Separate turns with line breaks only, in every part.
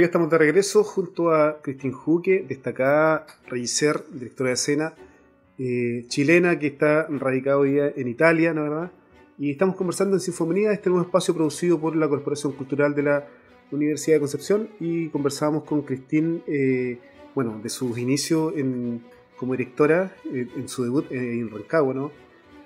Ya estamos de regreso junto a Cristín Juque, destacada regisser, directora de escena eh, chilena que está radicada hoy día en Italia, ¿no verdad? Y estamos conversando en Sinfonía, este nuevo espacio producido por la Corporación Cultural de la Universidad de Concepción y conversábamos con Cristín, eh, bueno, de sus inicios en, como directora, eh, en su debut en Rancagua, ¿no?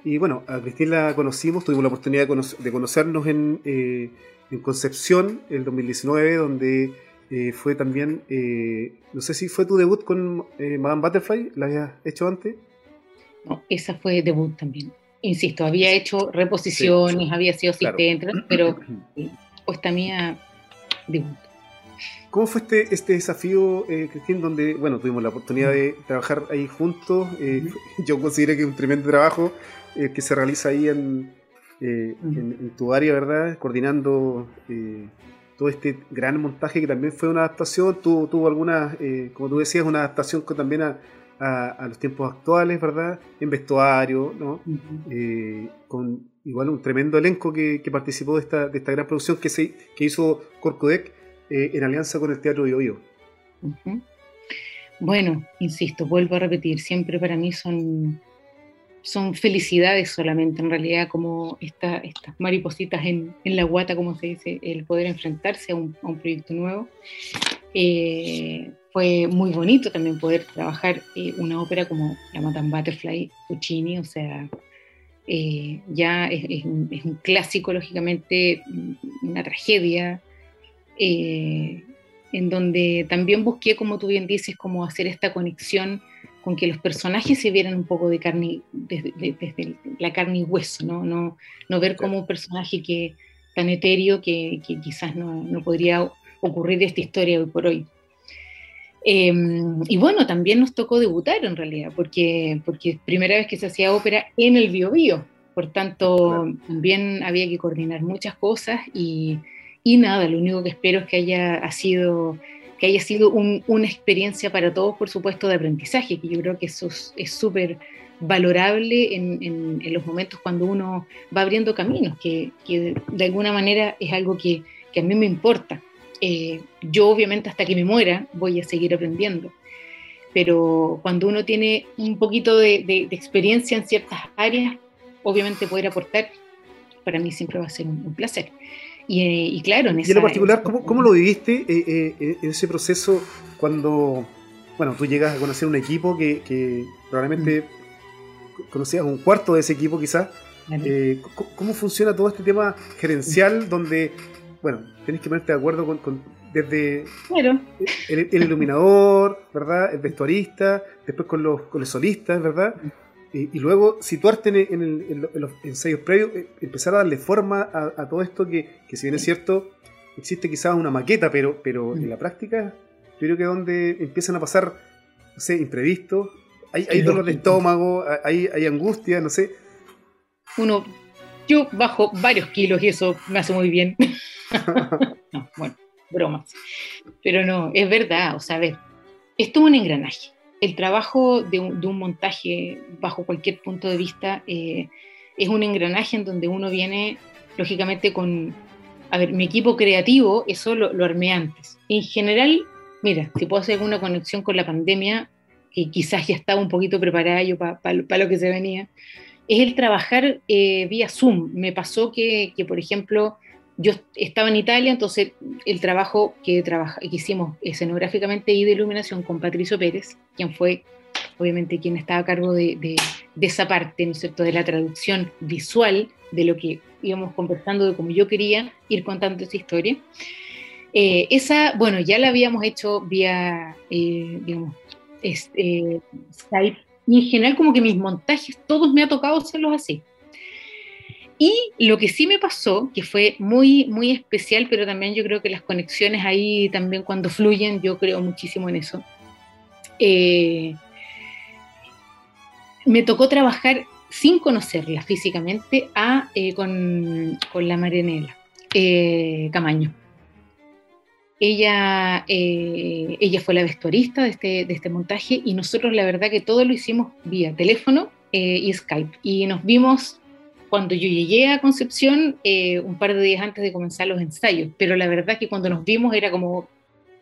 Y bueno, a Cristín la conocimos, tuvimos la oportunidad de, conocernos en, en Concepción, el 2019, donde eh, fue también, eh, no sé si fue tu debut con eh, Madame Butterfly, ¿la habías hecho antes?
No, esa fue debut también. Insisto, había hecho reposiciones, había sido asistente, pero puesta mía, debut.
¿Cómo fue este, este desafío, eh, Cristín, donde, bueno, tuvimos la oportunidad de trabajar ahí juntos? yo considero que es un tremendo trabajo que se realiza ahí en, en, tu área, ¿verdad? Coordinando todo este gran montaje que también fue una adaptación, tuvo, tuvo algunas, eh, como tú decías, una adaptación con, también a, los tiempos actuales, ¿verdad? En vestuario, ¿no? Eh, con igual un tremendo elenco que, participó de esta, de esta gran producción que, se, que hizo Corcodec eh, en alianza con el Teatro Bio,
Bueno, insisto, vuelvo a repetir, siempre para mí son son felicidades solamente, en realidad, como estas maripositas en, la guata, como se dice, el poder enfrentarse a un, proyecto nuevo. Eh, fue muy bonito también poder trabajar eh, una ópera como La Madame Butterfly, Puccini, o sea, eh, ya es, un, clásico, lógicamente, una tragedia, en donde también busqué, como tú bien dices, como hacer esta conexión con que los personajes se vieran un poco de carne, desde, la carne y hueso, ¿no? No, no ver como un personaje que, tan etéreo que, quizás no, no, podría ocurrir esta historia hoy por hoy. Em, y bueno, también nos tocó debutar en realidad, porque, porque es primera vez que se hacía ópera en el Bio, Bio. Por tanto, también había que coordinar muchas cosas y, y nada, lo único que espero es que haya sido que haya sido una experiencia para todos, por supuesto, de aprendizaje, que yo creo que eso es súper valorable en, los momentos cuando uno va abriendo caminos, que, de alguna manera es algo que, a mí me importa. Eh, yo obviamente hasta que me muera voy a seguir aprendiendo, pero cuando uno tiene un poquito de, experiencia en ciertas áreas, obviamente poder aportar, para mí siempre va a ser un placer. Y, claro, en,
y en lo particular, ¿cómo, lo viviste eh, eh, en ese proceso cuando, bueno, tú llegas a conocer un equipo que, probablemente mm. conocías un cuarto de ese equipo quizás? Eh, ¿Cómo funciona todo este tema gerencial donde, bueno, tenés que ponerte de acuerdo con, desde el, iluminador, ¿verdad? El vestuarista, después con los, con los solistas, ¿verdad? Mm y, luego situarte en, los ensayos previos, eh, empezar a darle forma a, todo esto que, si bien es cierto, existe quizás una maqueta, pero, pero en la práctica yo creo que donde empiezan a pasar, no sé, imprevistos, hay, hay dolor de estómago, hay, hay angustia, no sé.
Uno, yo bajo varios kilos y eso me hace muy bien. no, bueno, bromas. Pero no, es verdad, o sea, a ver, esto es un engranaje el trabajo de un, montaje bajo cualquier punto de vista eh, es un engranaje en donde uno viene, lógicamente, con, a ver, mi equipo creativo, eso lo, armé antes. En general, mira, si puedo hacer alguna conexión con la pandemia, que quizás ya estaba un poquito preparada yo para lo que se venía, es el trabajar eh, vía Zoom. Me pasó que, que, por ejemplo, yo estaba en Italia, entonces el trabajo que, que hicimos escenográficamente y de iluminación con Patricio Pérez, quien fue obviamente quien estaba a cargo de, esa parte, ¿no es cierto?, de la traducción visual de lo que íbamos conversando, de cómo yo quería ir contando esa historia. Eh, esa, bueno, ya la habíamos hecho vía, eh, digamos, este, Skype, y en general como que mis montajes, todos me ha tocado hacerlos así. Y lo que sí me pasó, que fue muy, muy especial, pero también yo creo que las conexiones ahí también cuando fluyen, yo creo muchísimo en eso. Eh, me tocó trabajar sin conocerla físicamente a, eh, con, la Marianela eh, Camaño. Ella, ella fue la vestuarista de este, de este montaje y nosotros la verdad que todo lo hicimos vía teléfono y Skype. Y nos vimos cuando yo llegué a Concepción, eh, un par de días antes de comenzar los ensayos, pero la verdad que cuando nos vimos era como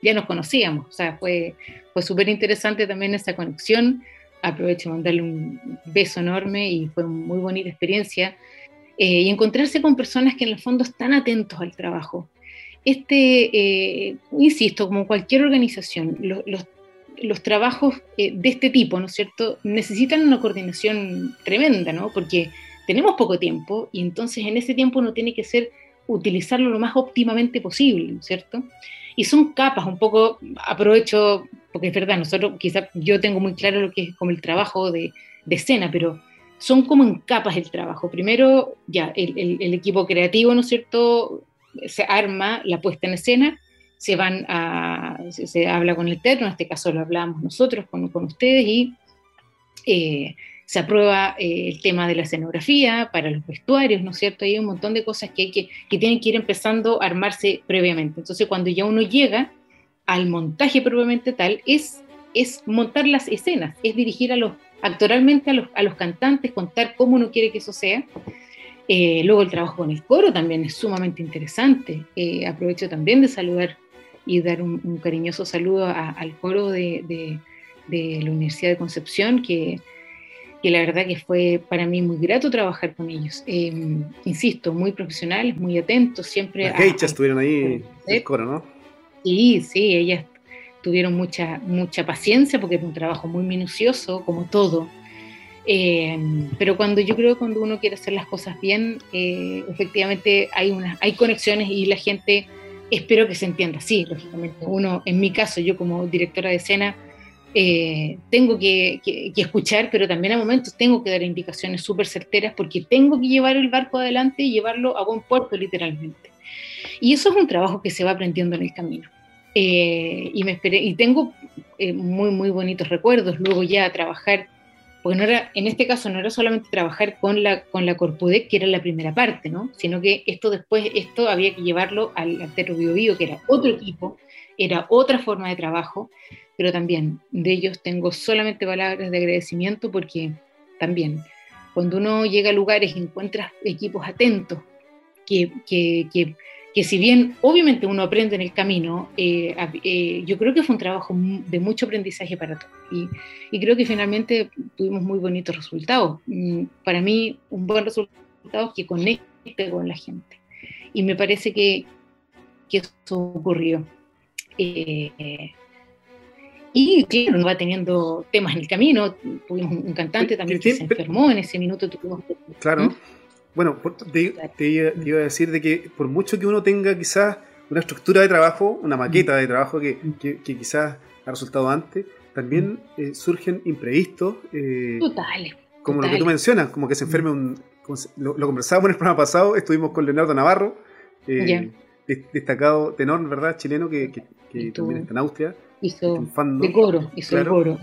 ya nos conocíamos, o sea, fue, fue súper interesante también esa conexión. Aprovecho de mandarle un beso enorme y fue una muy bonita experiencia. Eh, y encontrarse con personas que en el fondo están atentos al trabajo. Este, eh, insisto, como cualquier organización, los, los, trabajos eh, de este tipo, ¿no es cierto?, necesitan una coordinación tremenda, ¿no? Porque tenemos poco tiempo y entonces en ese tiempo uno tiene que ser utilizarlo lo más óptimamente posible, ¿no es cierto? Y son capas, un poco aprovecho, porque es verdad, nosotros quizás yo tengo muy claro lo que es como el trabajo de, de escena, pero son como en capas el trabajo. Primero, ya, el, el, equipo creativo, ¿no es cierto?, se arma la puesta en escena, se van a, se, habla con el teatro, en este caso lo hablamos nosotros con, con ustedes, y eh, se aprueba eh, el tema de la escenografía para los vestuarios, ¿no es cierto? Hay un montón de cosas que, que tienen que ir empezando a armarse previamente. Entonces, cuando ya uno llega al montaje propiamente tal, es, es montar las escenas, es dirigir a los, actoralmente a los, a los cantantes, contar cómo uno quiere que eso sea. Eh, luego el trabajo con el coro también es sumamente interesante. Eh, aprovecho también de saludar y dar un, cariñoso saludo al coro de, de, de, la Universidad de Concepción, que que la verdad que fue para mí muy grato trabajar con ellos. Em, insisto, muy profesionales, muy atentos, siempre...
Las estuvieron ahí en el coro, ¿no?
Sí, sí, ellas tuvieron mucha, mucha paciencia porque es un trabajo muy minucioso, como todo. Em, pero cuando yo creo que cuando uno quiere hacer las cosas bien, eh, efectivamente hay, una, hay conexiones y la gente, espero que se entienda, sí, lógicamente. Uno, en mi caso, yo como directora de escena, eh, tengo que, escuchar, pero también a momentos tengo que dar indicaciones súper certeras porque tengo que llevar el barco adelante y llevarlo a buen puerto literalmente. Y eso es un trabajo que se va aprendiendo en el camino. Eh, y, me esperé, y tengo eh, muy, muy bonitos recuerdos. Luego ya trabajar, porque no era, en este caso no era solamente trabajar con la, con la Corpudec, que era la primera parte, ¿no? sino que esto después, esto había que llevarlo al, al Bio, Bio que era otro equipo, era otra forma de trabajo, pero también de ellos tengo solamente palabras de agradecimiento porque también cuando uno llega a lugares encuentra equipos atentos, que, que, que, si bien obviamente uno aprende en el camino, eh, eh, yo creo que fue un trabajo de mucho aprendizaje para todos y, y creo que finalmente tuvimos muy bonitos resultados. Mm, para mí un buen resultado es que conecte con la gente y me parece que, que eso ocurrió. Eh, y claro, uno va teniendo temas en el camino. Tuvimos un cantante también que se enfermó en ese minuto. Tuvimos...
Claro. ¿Mm? Bueno, te, iba a decir de que por mucho que uno tenga quizás una estructura de trabajo, una maqueta de trabajo que, que, quizás ha resultado antes, también eh, surgen imprevistos.
Eh, totales.
Como lo que tú mencionas, como que se enferme un... Lo, conversábamos en el programa pasado, estuvimos con Leonardo Navarro, eh, destacado tenor, ¿verdad? Chileno que, también está en Austria
hizo de coro, hizo el coro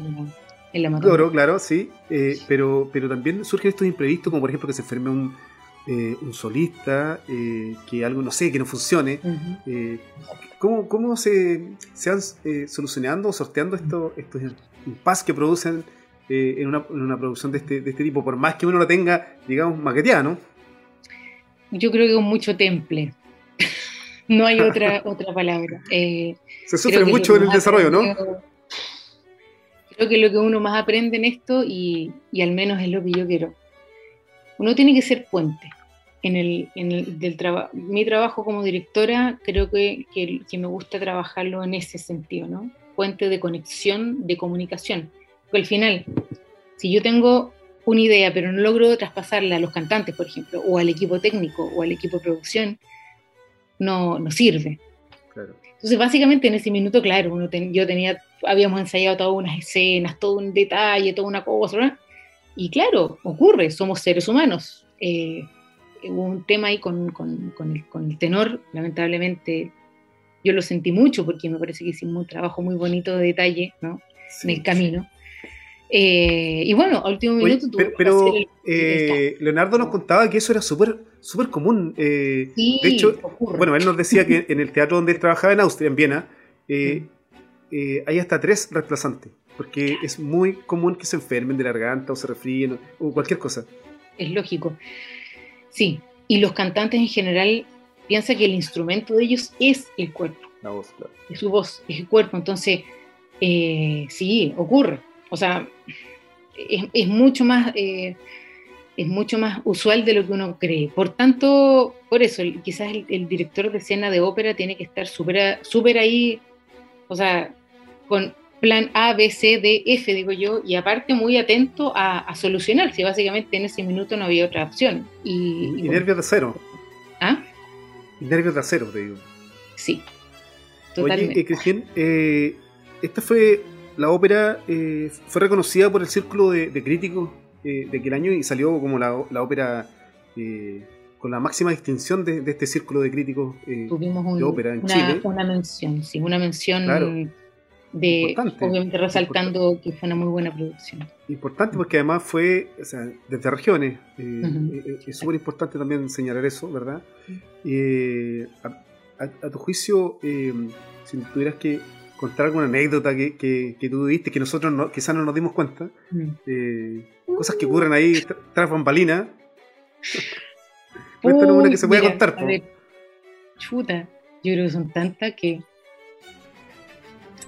en la
Coro, claro, sí, eh, pero, pero también surgen estos imprevistos, como por ejemplo que se enferme un, eh, un solista, eh, que algo, no sé, que no funcione. ¿Cómo, cómo se, se van solucionando o sorteando estos, estos impases que producen en una, en, una, producción de este, de este tipo, por más que uno lo tenga, digamos, maqueteado,
Yo creo que con mucho temple. No hay otra, otra palabra.
Se sufre mucho en el desarrollo, ¿no?
Creo que lo que uno más aprende en esto, y, al menos es lo que yo quiero, uno tiene que ser puente. En el, en el del mi trabajo como directora, creo que, que, me gusta trabajarlo en ese sentido, ¿no? Puente de conexión, de comunicación. Porque al final, si yo tengo una idea, pero no logro traspasarla a los cantantes, por ejemplo, o al equipo técnico o al equipo de producción, no, no sirve. Claro. Entonces, básicamente en ese minuto, claro, uno yo tenía, habíamos ensayado todas unas escenas, todo un detalle, toda una cosa, y claro, ocurre, somos seres humanos. Eh, hubo un tema ahí con, con, con, el, con, el, tenor, lamentablemente yo lo sentí mucho porque me parece que hicimos un trabajo muy bonito de detalle ¿no? en el camino. Eh, y bueno, al último minuto
Pero, eh, Leonardo nos contaba que eso era súper súper común. Eh, de hecho, bueno, él nos decía que en el teatro donde él trabajaba en Austria, en Viena, hay hasta tres reemplazantes. Porque es muy común que se enfermen de la garganta o se resfríen o, cualquier cosa.
Es lógico. Sí, y los cantantes en general piensan que el instrumento de ellos es el cuerpo.
La voz, claro.
Es su voz, es el cuerpo. Entonces, eh, sí, ocurre. O sea, es, mucho más... Eh, es mucho más usual de lo que uno cree. Por tanto, por eso, quizás el, director de escena de ópera tiene que estar súper super ahí, o sea, con plan A, B, C, D, F, digo yo, y aparte muy atento a, solucionar, si básicamente en ese minuto no había otra opción. Y,
nervios de acero.
¿Ah?
Y nervios de acero, te digo.
Sí.
Totalmente. Oye, eh, Cristian, eh, esta fue, la ópera eh, fue reconocida por el Círculo de, Críticos de aquel año y salió como la, ópera con la máxima distinción de, este Círculo de Críticos de ópera en Chile.
Una mención, sí, una mención de obviamente resaltando que fue una muy buena producción.
Importante porque además fue, o sea, desde regiones, eh, eh, es súper importante también señalar eso, ¿verdad? Eh, a, tu juicio, si tuvieras que contar alguna anécdota que, que, tú viste, que nosotros no, quizás no nos dimos cuenta, cosas que ocurren ahí tras bambalinas, cuéntanos una que se pueda contar.
chuta, yo creo que son tantas que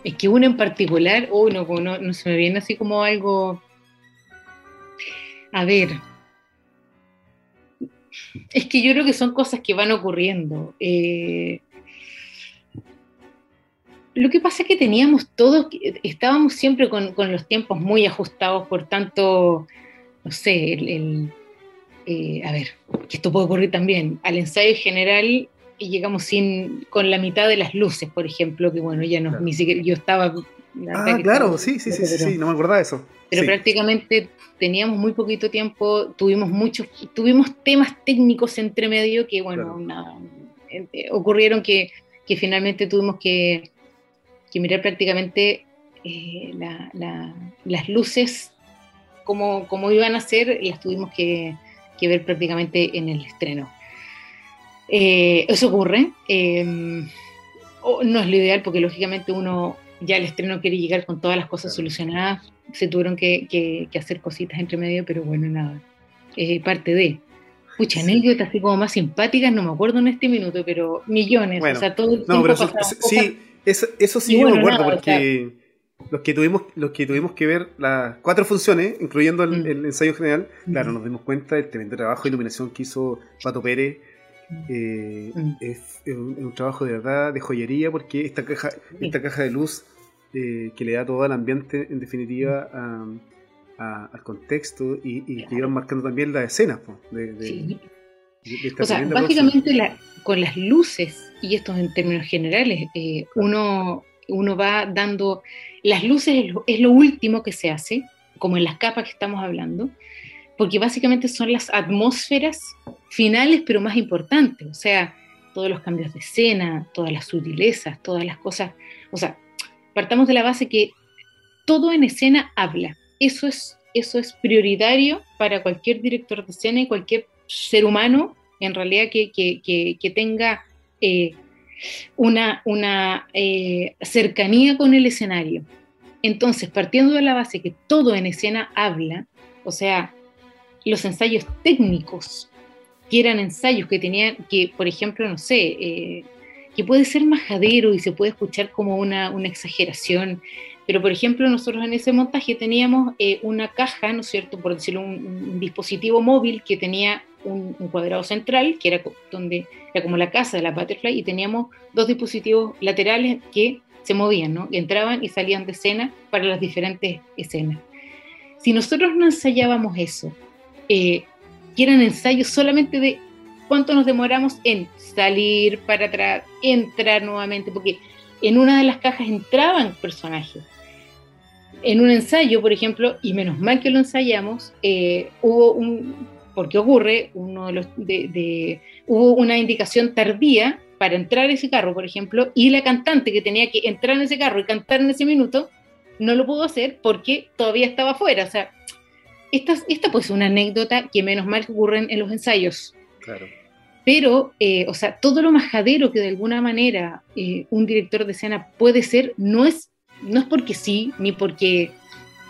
es que uno en particular, oh, no, no, se me viene así como algo. A ver. Es que yo creo que son cosas que van ocurriendo. Eh, lo que pasa es que teníamos todos, estábamos siempre con, los tiempos muy ajustados, por tanto, no sé, el, eh, a ver, que esto puede ocurrir también, al ensayo general y llegamos sin con la mitad de las luces, por ejemplo, que bueno, ya no, ni siquiera yo estaba...
Ah, claro, sí, sí, sí, sí, no me acordaba de eso.
Pero prácticamente teníamos muy poquito tiempo, tuvimos muchos, tuvimos temas técnicos entre medio que, bueno, eh, ocurrieron que, que, finalmente tuvimos que, que mirar prácticamente eh, las luces como, como iban a ser, las tuvimos que, que ver prácticamente en el estreno. Eh, eso ocurre. Eh, no es lo ideal porque lógicamente uno ya el estreno quiere llegar con todas las cosas solucionadas. Se tuvieron que, hacer cositas entre medio, pero bueno, nada. parte de. Pucha, anécdotas así como más simpáticas, no me acuerdo en este minuto, pero millones. o sea, todo el no, pero
sí, eso, sí yo me acuerdo porque los que tuvimos los que tuvimos que ver las cuatro funciones, incluyendo el, mm. ensayo general, claro, nos dimos cuenta del tremendo trabajo de iluminación que hizo Pato Pérez. Eh, mm. es, un, trabajo de verdad de joyería porque esta caja, esta caja de luz eh, que le da todo el ambiente en definitiva al contexto y, que iban marcando también la escena
o sea, básicamente con las luces y esto en términos generales eh, uno, uno va dando las luces es lo último que se hace como en las capas que estamos hablando porque básicamente son las atmósferas finales, pero más importantes, o sea, todos los cambios de escena, todas las sutilezas, todas las cosas, o sea, partamos de la base que todo en escena habla, eso es, eso es prioritario para cualquier director de escena y cualquier ser humano, en realidad, que, tenga eh, una, una eh, cercanía con el escenario. Entonces, partiendo de la base que todo en escena habla, o sea, los ensayos técnicos, que eran ensayos que tenían, que por ejemplo, no sé, eh, que puede ser majadero y se puede escuchar como una, exageración, pero por ejemplo nosotros en ese montaje teníamos una caja, ¿no es cierto?, por decirlo, un, dispositivo móvil que tenía un, cuadrado central, que era, donde, era como la casa de la Butterfly, y teníamos dos dispositivos laterales que se movían, ¿no? entraban y salían de escena para las diferentes escenas. Si nosotros no ensayábamos eso eh, que eran ensayos solamente de cuánto nos demoramos en salir para atrás, entrar nuevamente, porque en una de las cajas entraban personajes. En un ensayo, por ejemplo, y menos mal que lo ensayamos, eh, hubo un, porque ocurre, uno de los, de, hubo una indicación tardía para entrar a ese carro, por ejemplo, y la cantante que tenía que entrar en ese carro y cantar en ese minuto, no lo pudo hacer porque todavía estaba afuera. O sea, esta, esta pues una anécdota que menos mal que ocurren en los ensayos.
Claro.
Pero, eh, o sea, todo lo majadero que de alguna manera eh, un director de escena puede ser, no es, no es porque sí, ni porque,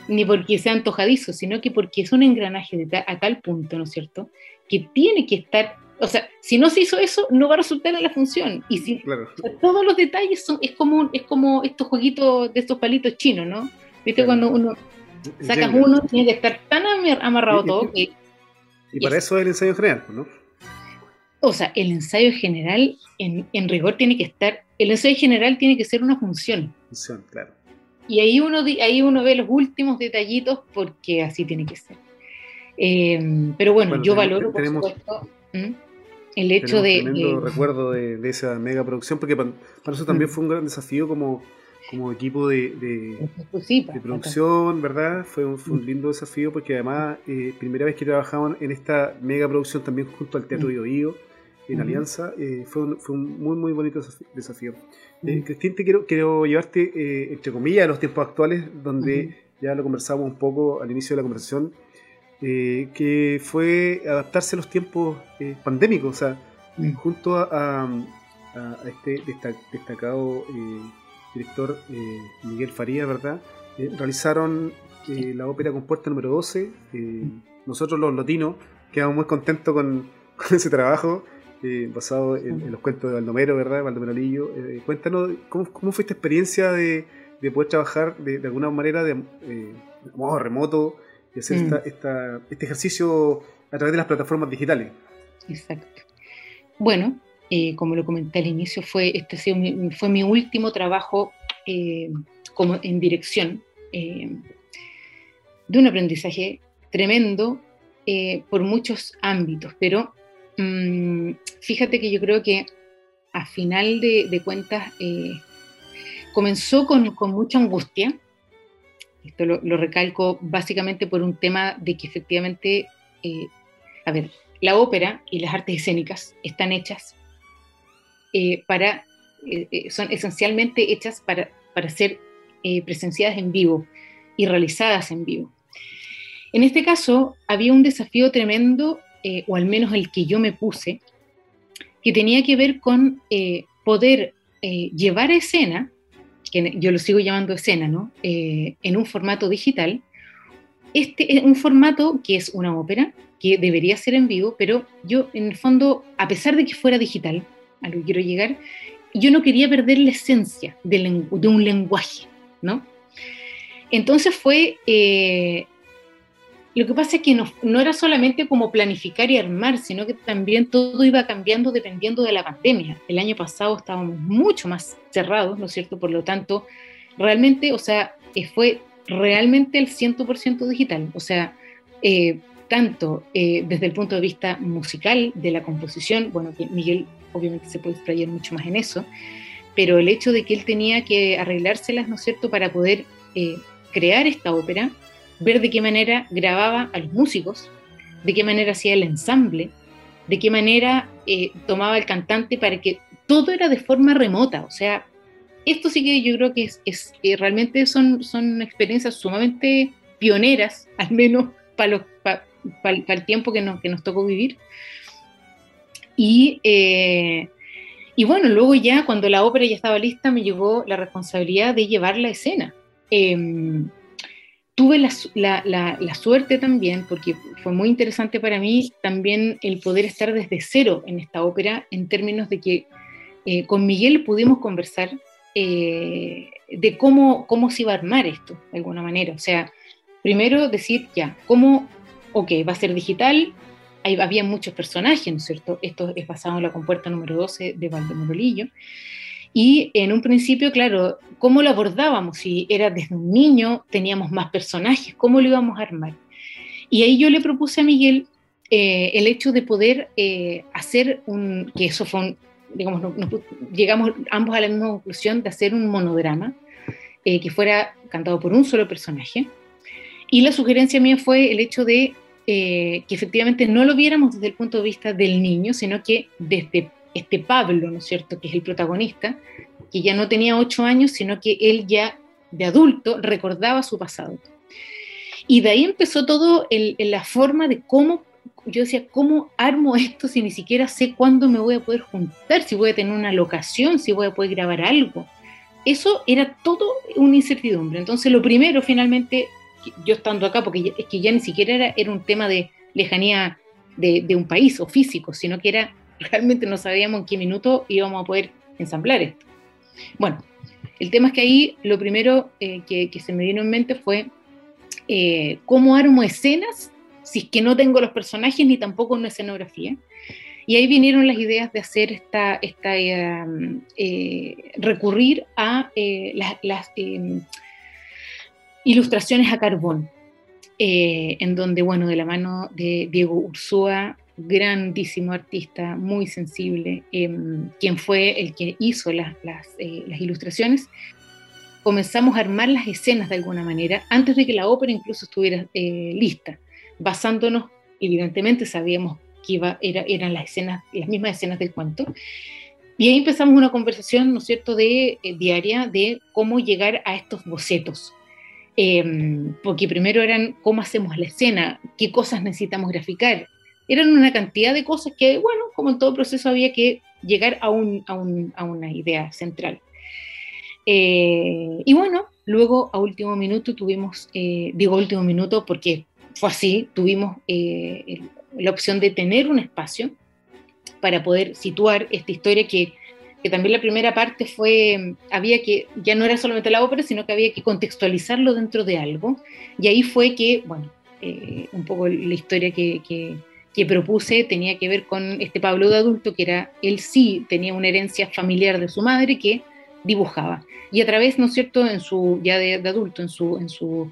ni porque sea antojadizo, sino que porque es un engranaje de a tal punto, ¿no es cierto?, que tiene que estar O sea, si no se hizo eso, no va a resultar en la función. Y si todos los detalles son, es como, es como estos jueguitos de estos palitos chinos, ¿no? ¿Viste? Cuando uno sacas uno, tiene que estar tan amarrado todo que.
Y para eso es el ensayo general, ¿no?
O sea, el ensayo general, en, en rigor, tiene que estar. El ensayo general tiene que ser una función.
Función, claro.
Y ahí uno, ahí uno ve los últimos detallitos porque así tiene que ser. Eh, pero bueno, yo valoro, por supuesto, el hecho de...
Tremendo recuerdo de, esa mega producción, porque para, nosotros también fue un gran desafío como, como equipo de, de, pues producción, ¿verdad? Fue un, fue un, lindo desafío porque además, eh, primera vez que trabajamos en esta mega producción también junto al Teatro Bio, en Alianza, eh, fue, un, fue un muy, muy bonito desafío. Eh, Cristín, te quiero, quiero llevarte, eh, entre comillas, a los tiempos actuales, donde ya lo conversamos un poco al inicio de la conversación, eh, que fue adaptarse a los tiempos pandémicos, o sea, junto a, este destacado director Miguel Faría, ¿verdad? realizaron la ópera compuesta número 12. nosotros los latinos quedamos muy contentos con, con ese trabajo. Eh, basado en, los cuentos de Baldomero, ¿verdad? Baldomero Lillo. Eh, cuéntanos, ¿cómo, fue esta experiencia de, poder trabajar de, alguna manera de, eh, modo remoto y hacer mm. este ejercicio a través de las plataformas digitales?
Exacto. Bueno, como lo comenté al inicio, fue, este fue mi último trabajo como en dirección de un aprendizaje tremendo por muchos ámbitos, pero Mm, fíjate que yo creo que a final de, cuentas eh, comenzó con, mucha angustia. Esto lo, recalco básicamente por un tema de que efectivamente, eh, a ver, la ópera y las artes escénicas están hechas eh, para, son esencialmente hechas para, para ser presenciadas en vivo y realizadas en vivo. En este caso, había un desafío tremendo eh, o al menos el que yo me puse, que tenía que ver con eh, poder eh, llevar a escena, que yo lo sigo llamando escena, ¿no? en un formato digital, este es un formato que es una ópera, que debería ser en vivo, pero yo en el fondo, a pesar de que fuera digital, a lo que quiero llegar, yo no quería perder la esencia de, de un lenguaje, ¿no? Entonces fue lo que pasa es que no, era solamente como planificar y armar, sino que también todo iba cambiando dependiendo de la pandemia. El año pasado estábamos mucho más cerrados, ¿no es cierto? Por lo tanto, realmente, o sea, eh, fue realmente el 100% digital. O sea, eh, tanto eh, desde el punto de vista musical, de la composición, bueno, que Miguel obviamente se puede explayar mucho más en eso, pero el hecho de que él tenía que arreglárselas, ¿no es cierto?, para poder crear esta ópera, ver de qué manera grababa a los músicos, de qué manera hacía el ensamble, de qué manera eh, tomaba el cantante para que todo era de forma remota. O sea, esto sí que yo creo que es, realmente son, son experiencias sumamente pioneras, al menos para, el tiempo que nos, que tocó vivir. Y, eh, y bueno, luego ya cuando la ópera ya estaba lista me llegó la responsabilidad de llevar la escena. Em, tuve la, suerte también, porque fue muy interesante para mí también el poder estar desde cero en esta ópera, en términos de que eh, con Miguel pudimos conversar eh, de cómo, cómo se iba a armar esto, de alguna manera. O sea, primero decir, ya, ¿cómo, ok, va a ser digital? Había muchos personajes, ¿no cierto? Esto es basado en la compuerta número 12 de Valdemorolillo. Y en un principio, claro, ¿cómo lo abordábamos? Si era desde un niño, teníamos más personajes, ¿cómo lo íbamos a armar? Y ahí yo le propuse a Miguel eh, el hecho de poder eh, hacer un, que eso fue un, digamos, llegamos ambos a la misma conclusión de hacer un monodrama eh, que fuera cantado por un solo personaje. Y la sugerencia mía fue el hecho de que efectivamente no lo viéramos desde el punto de vista del niño, sino que desde este Pablo, ¿no es cierto?, que es el protagonista, que ya no tenía ocho años, sino que él ya de adulto recordaba su pasado. Y de ahí empezó todo en la forma de cómo, yo decía, ¿cómo armo esto si ni siquiera sé cuándo me voy a poder juntar, si voy a tener una locación, si voy a poder grabar algo? Eso era todo una incertidumbre. Entonces lo primero finalmente, yo estando acá, porque es que ya ni siquiera era, era un tema de lejanía de, un país o físico, sino que era realmente no sabíamos en qué minuto íbamos a poder ensamblar esto. Bueno, el tema es que ahí lo primero eh, que, se me vino en mente fue eh, cómo armo escenas si es que no tengo los personajes ni tampoco una escenografía. Y ahí vinieron las ideas de hacer esta, esta eh, recurrir a las, ilustraciones a carbón, en donde, bueno, de la mano de Diego Ursúa grandísimo artista, muy sensible, em, quien fue el que hizo las, eh, las, ilustraciones, comenzamos a armar las escenas de alguna manera antes de que la ópera incluso estuviera eh, lista, basándonos, evidentemente sabíamos que iba, era, eran las escenas, las mismas escenas del cuento, y ahí empezamos una conversación, ¿no es cierto?, de, eh, diaria de cómo llegar a estos bocetos. Em, porque primero eran cómo hacemos la escena, qué cosas necesitamos graficar, eran una cantidad de cosas que, bueno, como en todo proceso había que llegar a, un, a, un, a una idea central. Eh, y bueno, luego a último minuto tuvimos, eh, digo último minuto porque fue así, tuvimos eh, la opción de tener un espacio para poder situar esta historia que, que, también la primera parte fue, había que, ya no era solamente la ópera, sino que había que contextualizarlo dentro de algo. Y ahí fue que, bueno, un poco la historia que que propuse tenía que ver con este Pablo de adulto, que era, él sí tenía una herencia familiar de su madre que dibujaba. Y a través, ¿no es cierto?, en su, ya de, adulto, en su, en su,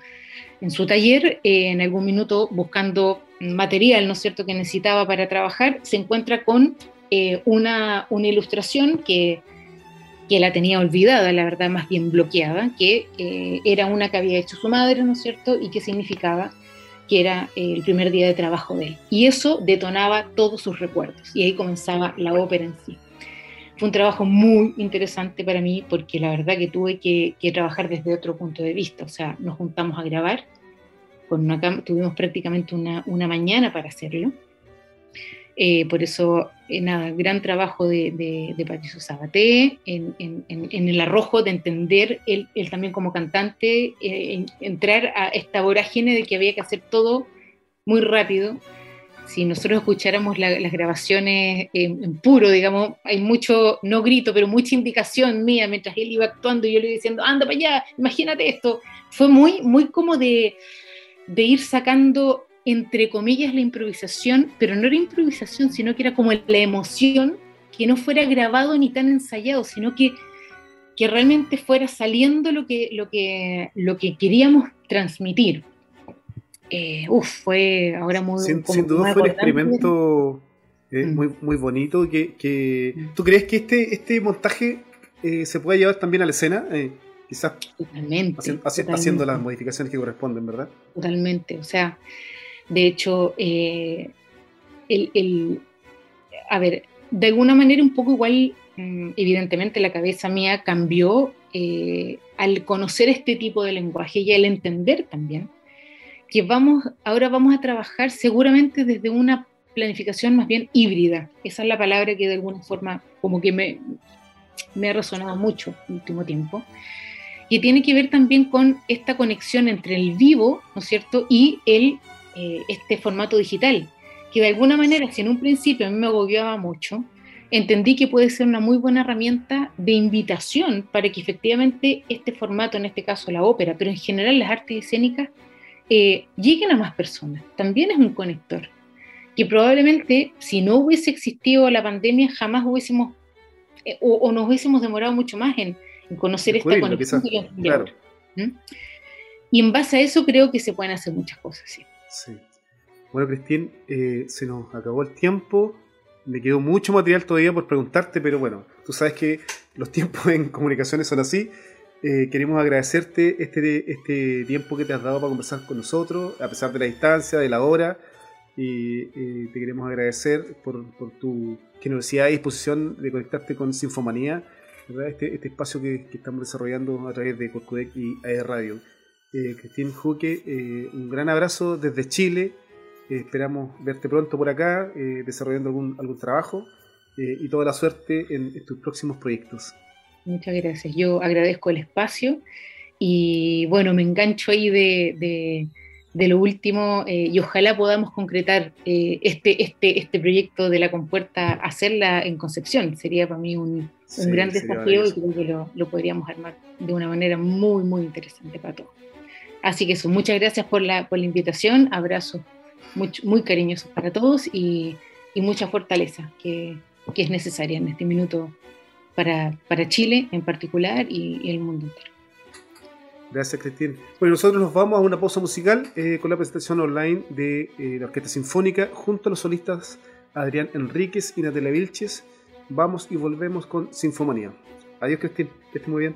en su taller, eh, en algún minuto buscando material, ¿no es cierto?, que necesitaba para trabajar, se encuentra con eh, una, una ilustración que, que la tenía olvidada, la verdad, más bien bloqueada, que eh, era una que había hecho su madre, ¿no es cierto?, y que significaba que era eh, el primer día de trabajo de él. Y eso detonaba todos sus recuerdos y ahí comenzaba la ópera en sí. Fue un trabajo muy interesante para mí porque la verdad que tuve que, trabajar desde otro punto de vista. O sea, nos juntamos a grabar, con tuvimos prácticamente una, una mañana para hacerlo eh, por eso, eh, nada, gran trabajo de, Patricio Sabaté en, el arrojo de entender él, también como cantante, eh, entrar a esta vorágine de que había que hacer todo muy rápido. Si nosotros escucháramos las grabaciones en puro, digamos, hay mucho, no grito, pero mucha indicación mía mientras él iba actuando y yo le iba diciendo, anda para allá, imagínate esto. Fue muy, muy como de ir sacando entre comillas, la improvisación, pero no era improvisación, sino que era como la emoción que no fuera grabado ni tan ensayado, sino que, que realmente fuera saliendo lo que, lo que, lo que queríamos transmitir. Eh, uf, fue ahora muy...
Sin, duda fue un experimento eh, mm. muy, muy bonito. Que, mm. ¿Tú crees que este, este montaje eh, se puede llevar también a la escena? quizás haciendo las modificaciones que corresponden, ¿verdad?
Totalmente, o sea, de hecho, eh, el, a ver, de alguna manera un poco igual, mm, evidentemente la cabeza mía cambió eh, al conocer este tipo de lenguaje y al entender también que vamos, ahora vamos a trabajar seguramente desde una planificación más bien híbrida. Esa es la palabra que de alguna forma como que me, me ha resonado mucho en el último tiempo. Y tiene que ver también con esta conexión entre el vivo, ¿no es cierto?, y el eh, este formato digital, que de alguna manera, si en un principio a mí me agobiaba mucho, entendí que puede ser una muy buena herramienta de invitación para que efectivamente este formato, en este caso la ópera, pero en general las artes escénicas, eh, lleguen a más personas. También es un conector, que probablemente si no hubiese existido la pandemia jamás hubiésemos eh, o, nos hubiésemos demorado mucho más en, conocer esta conexión. ¿Mm? Y en base a eso creo que se pueden hacer muchas cosas. ¿sí?
Sí. Bueno, Cristín, eh, se nos acabó el tiempo. Me quedó mucho material todavía por preguntarte, pero bueno, tú sabes que los tiempos en comunicaciones son así. Eh, queremos agradecerte este, este tiempo que te has dado para conversar con nosotros, a pesar de la distancia, de la hora. Y te queremos agradecer por, tu generosidad y disposición de conectarte con Sinfomanía, Este, este espacio que, estamos desarrollando a través de Corcudec y AE Radio eh, Cristín Juque, eh, un gran abrazo desde Chile. Eh, esperamos verte pronto por acá, eh, desarrollando algún, algún trabajo y toda la suerte en, tus próximos proyectos.
Muchas gracias. Yo agradezco el espacio y bueno, me engancho ahí de, de lo último y ojalá podamos concretar este, este, este proyecto de la compuerta, hacerla en Concepción. Sería para mí un, un gran desafío y creo que lo, lo, podríamos armar de una manera muy, muy interesante para todos. Así que eso, muchas gracias por la, por la invitación, abrazos muy, muy cariñosos para todos y, y mucha fortaleza que, que, es necesaria en este minuto para, para Chile en particular y, y, el mundo entero.
Gracias, Cristina. Bueno, nosotros nos vamos a una pausa musical eh, con la presentación online de eh, la Orquesta Sinfónica junto a los solistas Adrián Enríquez y Natalia Vilches vamos y volvemos con Sinfomanía. Adiós, Cristín, que esté muy bien.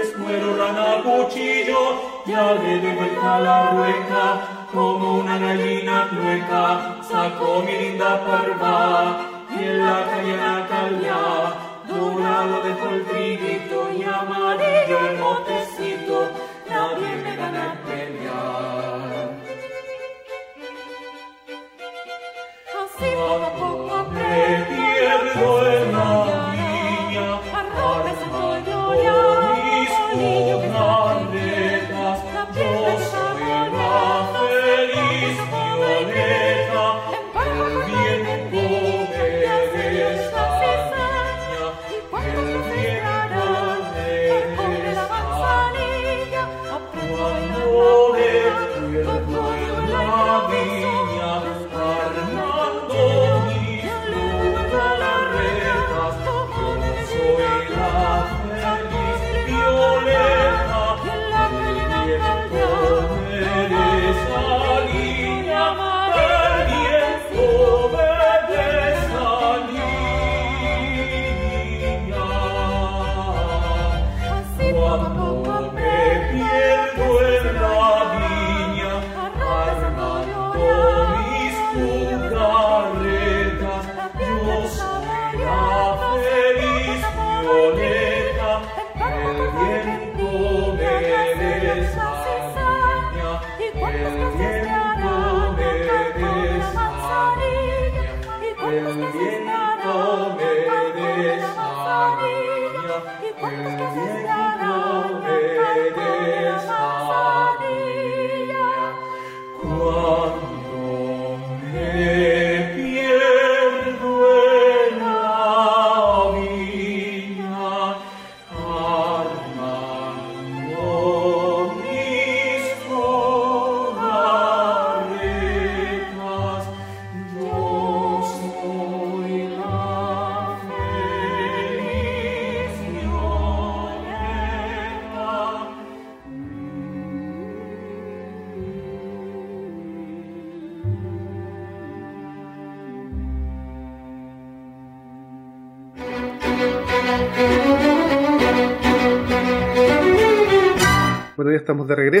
Muero al cuchillo, ya le di vuelta la rueca, como una gallina plueca, sacó mi linda parva, y en la calle Natalia, dorado dejó el triguito y amarillo el motecito, nadie me gana en pelear.
Así poco a poco
el duelo,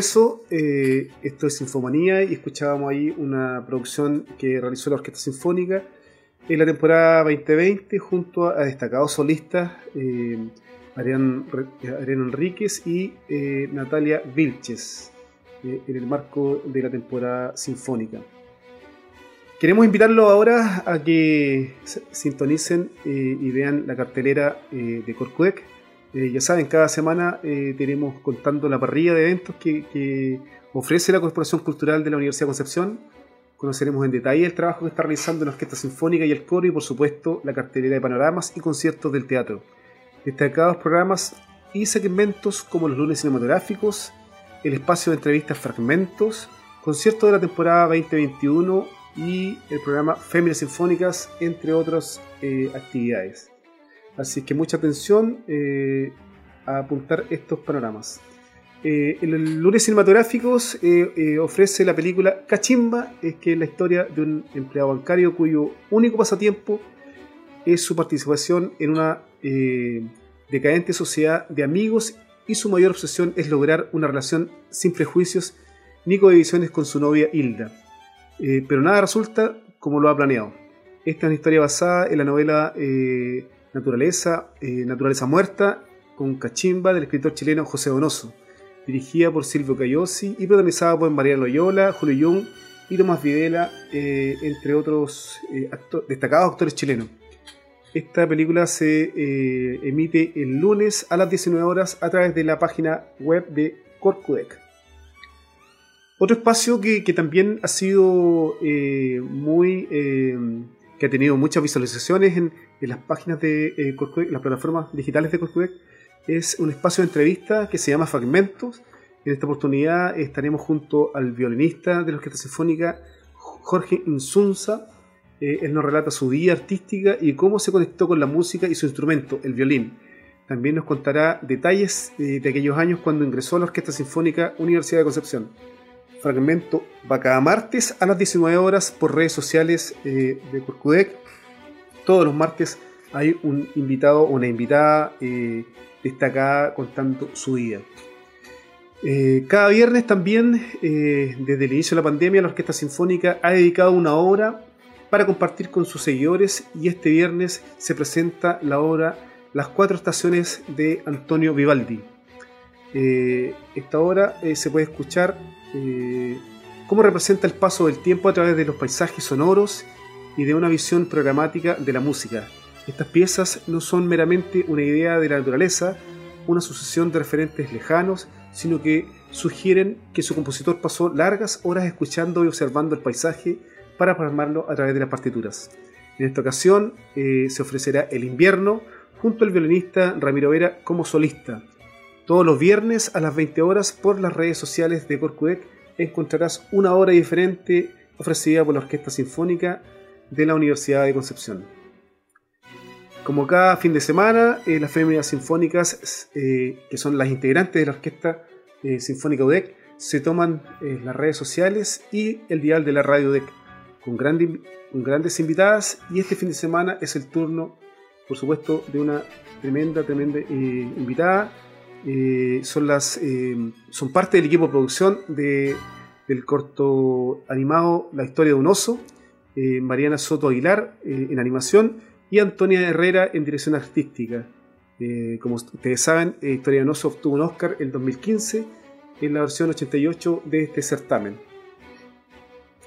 regreso. Eh, esto es Sinfomanía y escuchábamos ahí una producción que realizó la Orquesta Sinfónica en la temporada 2020 junto a destacados solistas eh, Enríquez y eh, Natalia Vilches en el marco de la temporada sinfónica. Queremos invitarlos ahora a que sintonicen y vean la cartelera de Corcuec
ya saben, cada semana tenemos contando la parrilla de eventos que, ofrece la Corporación Cultural de la Universidad de Concepción. Conoceremos en detalle el trabajo que está realizando la Orquesta Sinfónica y el coro y por supuesto la cartelera de panoramas y conciertos del teatro. Destacados programas y segmentos como los lunes cinematográficos, el espacio de entrevistas fragmentos, concierto de la temporada 2021 y el programa Féminas Sinfónicas, entre otras eh, actividades. Así que mucha atención eh, a apuntar estos panoramas. Eh, el lunes cinematográficos ofrece la película Cachimba, es que es la historia de un empleado bancario cuyo único pasatiempo es su participación en una decadente sociedad de amigos y su mayor obsesión es lograr una relación sin prejuicios ni coediciones con su novia Hilda. Eh, pero nada resulta como lo ha planeado. Esta es una historia basada en la novela eh, Naturaleza, eh, Naturaleza Muerta, con Cachimba del escritor chileno José Donoso, dirigida por Silvio Cayosi y protagonizada por Mariano Loyola, Julio Jung y Tomás Videla, entre otros destacados actores chilenos. Esta película se emite el lunes a las 19 horas a través de la página web de Corcudec. Otro espacio que, también ha sido eh, muy. Eh, que ha tenido muchas visualizaciones en, las páginas de eh, las plataformas digitales de Corcudec, es un espacio de entrevista que se llama Fragmentos. En esta oportunidad estaremos junto al violinista de la Orquesta Sinfónica, Jorge Insunza. él nos relata su vida artística y cómo se conectó con la música y su instrumento, el violín. También nos contará detalles de aquellos años cuando ingresó a la Orquesta Sinfónica Universidad de Concepción fragmento va cada martes a las 19 horas por redes sociales eh, de Corcudec. Todos los martes hay un invitado o una invitada eh, destacada contando su día. Eh, cada viernes también, desde el inicio de la pandemia, la Orquesta Sinfónica ha dedicado una obra para compartir con sus seguidores y este viernes se presenta la obra Las cuatro estaciones de Antonio Vivaldi. esta obra se puede escuchar eh, cómo representa el paso del tiempo a través de los paisajes sonoros y de una visión programática de la música. Estas piezas no son meramente una idea de la naturaleza, una sucesión de referentes lejanos, sino que sugieren que su compositor pasó largas horas escuchando y observando el paisaje para plasmarlo a través de las partituras. En esta ocasión eh, se ofrecerá El invierno junto al violinista Ramiro Vera como solista, todos los viernes a las 20 horas por las redes sociales de Corcudec encontrarás una hora diferente ofrecida por la Orquesta Sinfónica de la Universidad de Concepción. Como cada fin de semana, eh, las féminas sinfónicas, eh, que son las integrantes de la Orquesta eh, Sinfónica UDEC, se toman las redes sociales y el dial de la radio UDEC, con, con grandes invitadas. Y este fin de semana es el turno, por supuesto, de una tremenda, tremenda invitada eh, son, las, eh, son parte del equipo de producción de, del corto animado La historia de un oso, eh, Mariana Soto Aguilar en animación y Antonia Herrera en dirección artística. como ustedes saben, Historia de un oso obtuvo un Oscar en 2015 en la versión 88 de este certamen.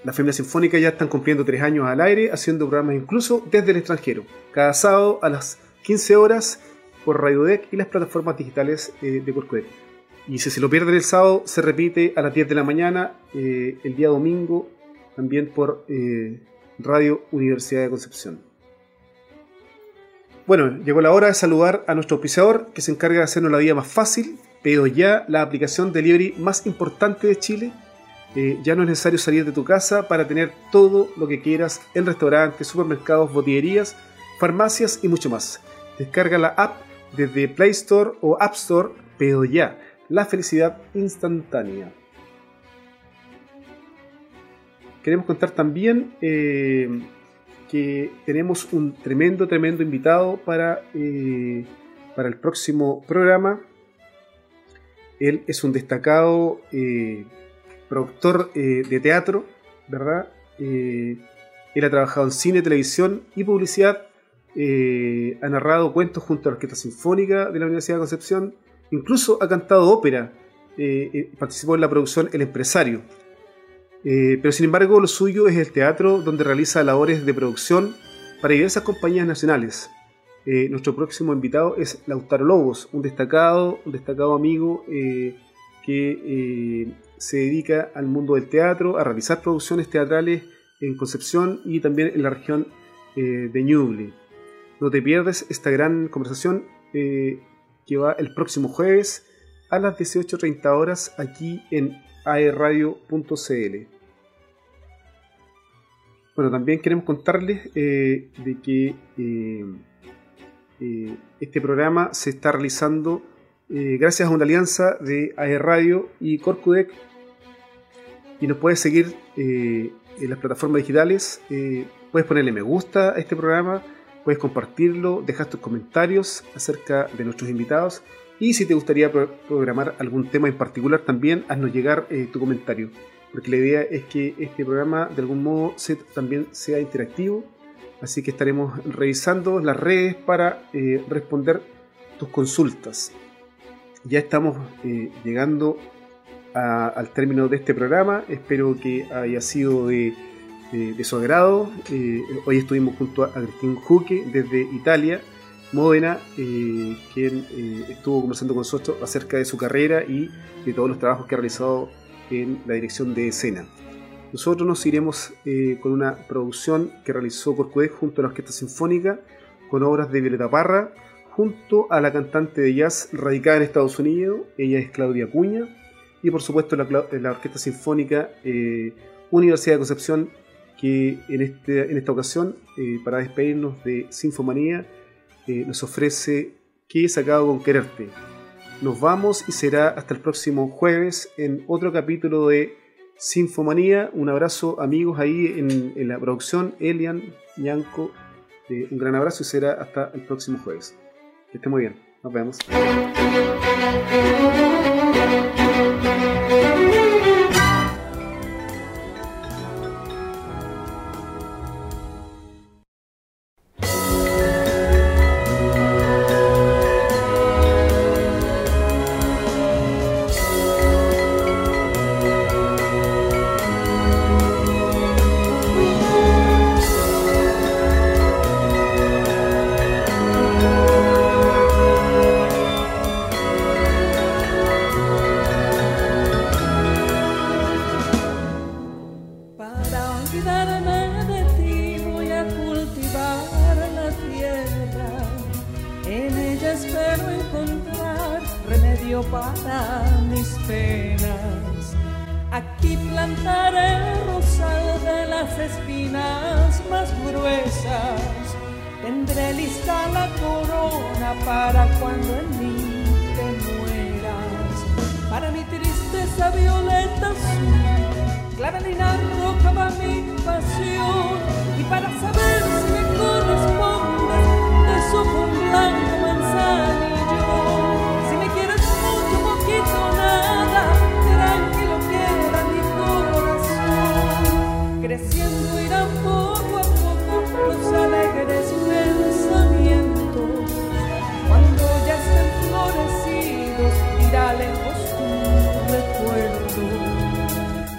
Las Féminas Sinfónicas ya están cumpliendo tres años al aire, haciendo programas incluso desde el extranjero. Cada sábado a las 15 horas por Radio Deck y las plataformas digitales eh, de Corcudec. Y si se lo pierden el sábado, se repite a las 10 de la mañana, eh, el día domingo, también por eh, Radio Universidad de Concepción. Bueno, llegó la hora de saludar a nuestro auspiciador que se encarga de hacernos la vida más fácil. Pero ya la aplicación delivery más importante de Chile. ya no es necesario salir de tu casa para tener todo lo que quieras en restaurantes, supermercados, botillerías, farmacias y mucho más. Descarga la app desde Play Store o App Store, pero ya, la felicidad instantánea. Queremos contar también eh, que tenemos un tremendo, tremendo invitado para, eh, para el próximo programa. Él es un destacado eh, productor de teatro, ¿verdad? él ha trabajado en cine, televisión y publicidad eh, ha narrado cuentos junto a la Orquesta Sinfónica de la Universidad de Concepción, incluso ha cantado ópera, eh, eh, participó en la producción El Empresario. pero sin embargo lo suyo es el teatro donde realiza labores de producción para diversas compañías nacionales. Eh, nuestro próximo invitado es Lautaro Lobos, un destacado, un destacado amigo eh, que se dedica al mundo del teatro, a realizar producciones teatrales en Concepción y también en la región de Ñuble. No te pierdas esta gran conversación que va el próximo jueves a las 18.30 horas aquí en aerradio.cl. Bueno, también queremos contarles eh, de que eh, eh, este programa se está realizando gracias a una alianza de aerradio y Corcudec y nos puedes seguir en las plataformas digitales, puedes ponerle me gusta a este programa, puedes compartirlo, dejar tus comentarios acerca de nuestros invitados y si te gustaría programar algún tema en particular también haznos llegar tu comentario. Porque la idea es que este programa de algún modo también sea interactivo, así que estaremos revisando las redes para eh, responder tus consultas. Ya estamos eh, llegando al término de este programa, espero que haya sido de, su agrado. Eh, hoy estuvimos junto a Cristín Juque desde Italia, Módena, quien estuvo conversando con nosotros acerca de su carrera y de todos los trabajos que ha realizado en la dirección de escena. Nosotros nos iremos eh, con una producción que realizó Corcudez junto a la Orquesta Sinfónica, con obras de Violeta Parra, junto a la cantante de jazz radicada en Estados Unidos, ella es Claudia Cuña, y por supuesto la, la Orquesta Sinfónica eh, Universidad de Concepción, que en, este, en esta ocasión, eh, para despedirnos de Sinfomanía, nos ofrece ¿Qué he sacado con quererte? Nos vamos y será hasta el próximo jueves en otro capítulo de Sinfomanía. Un abrazo amigos ahí en, la producción, Elian, Ñanco. Eh, un gran abrazo y será hasta el próximo jueves. Que esté muy bien. Nos vemos.
está la corona para cuando en mí te mueras. Para mi tristeza violeta azul, clavelina roja va mi pasión y para